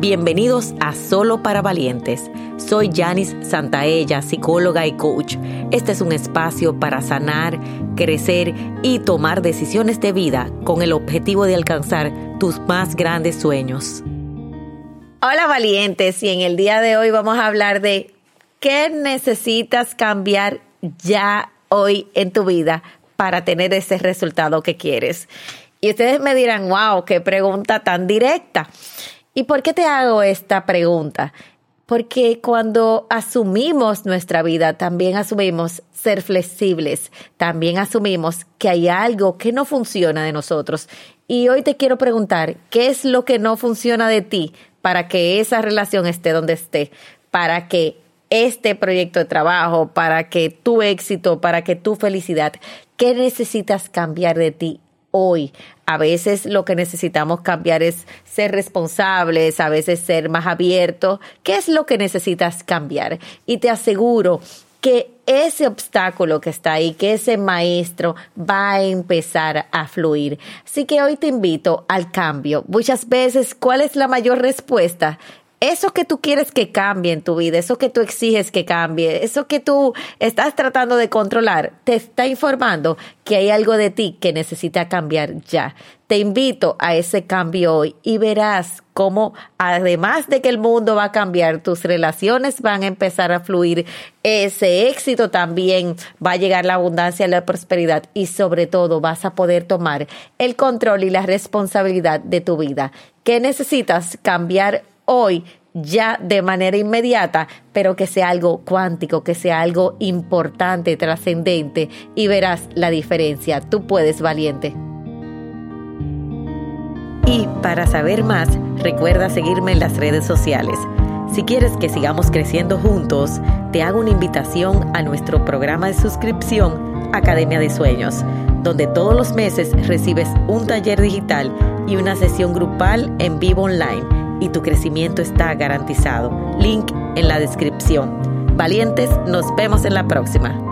Bienvenidos a Solo para Valientes. Soy Janice Santaella, psicóloga y coach. Este es un espacio para sanar, crecer y tomar decisiones de vida con el objetivo de alcanzar tus más grandes sueños. Hola valientes y en el día de hoy vamos a hablar de qué necesitas cambiar ya hoy en tu vida para tener ese resultado que quieres. Y ustedes me dirán, wow, qué pregunta tan directa. ¿Y por qué te hago esta pregunta? Porque cuando asumimos nuestra vida, también asumimos ser flexibles, también asumimos que hay algo que no funciona de nosotros. Y hoy te quiero preguntar, ¿qué es lo que no funciona de ti para que esa relación esté donde esté? Para que este proyecto de trabajo, para que tu éxito, para que tu felicidad, ¿qué necesitas cambiar de ti hoy. A veces lo que necesitamos cambiar es ser responsables, a veces ser más abiertos. ¿Qué es lo que necesitas cambiar? Y te aseguro que ese obstáculo que está ahí, que ese maestro va a empezar a fluir. Así que hoy te invito al cambio. Muchas veces, ¿cuál es la mayor respuesta? Eso que tú quieres que cambie en tu vida, eso que tú exiges que cambie, eso que tú estás tratando de controlar, te está informando que hay algo de ti que necesita cambiar ya. Te invito a ese cambio hoy y verás cómo, además de que el mundo va a cambiar, tus relaciones van a empezar a fluir, ese éxito también va a llegar la abundancia, la prosperidad y sobre todo vas a poder tomar el control y la responsabilidad de tu vida. ¿Qué necesitas cambiar hoy ya de manera inmediata, pero que sea algo cuántico, que sea algo importante, trascendente y verás la diferencia. Tú puedes, valiente. Y para saber más, recuerda seguirme en las redes sociales. Si quieres que sigamos creciendo juntos, te hago una invitación a nuestro programa de suscripción Academia de Sueños, donde todos los meses recibes un taller digital y una sesión grupal en vivo online y tu crecimiento está garantizado. Link en la descripción. Valientes, nos vemos en la próxima.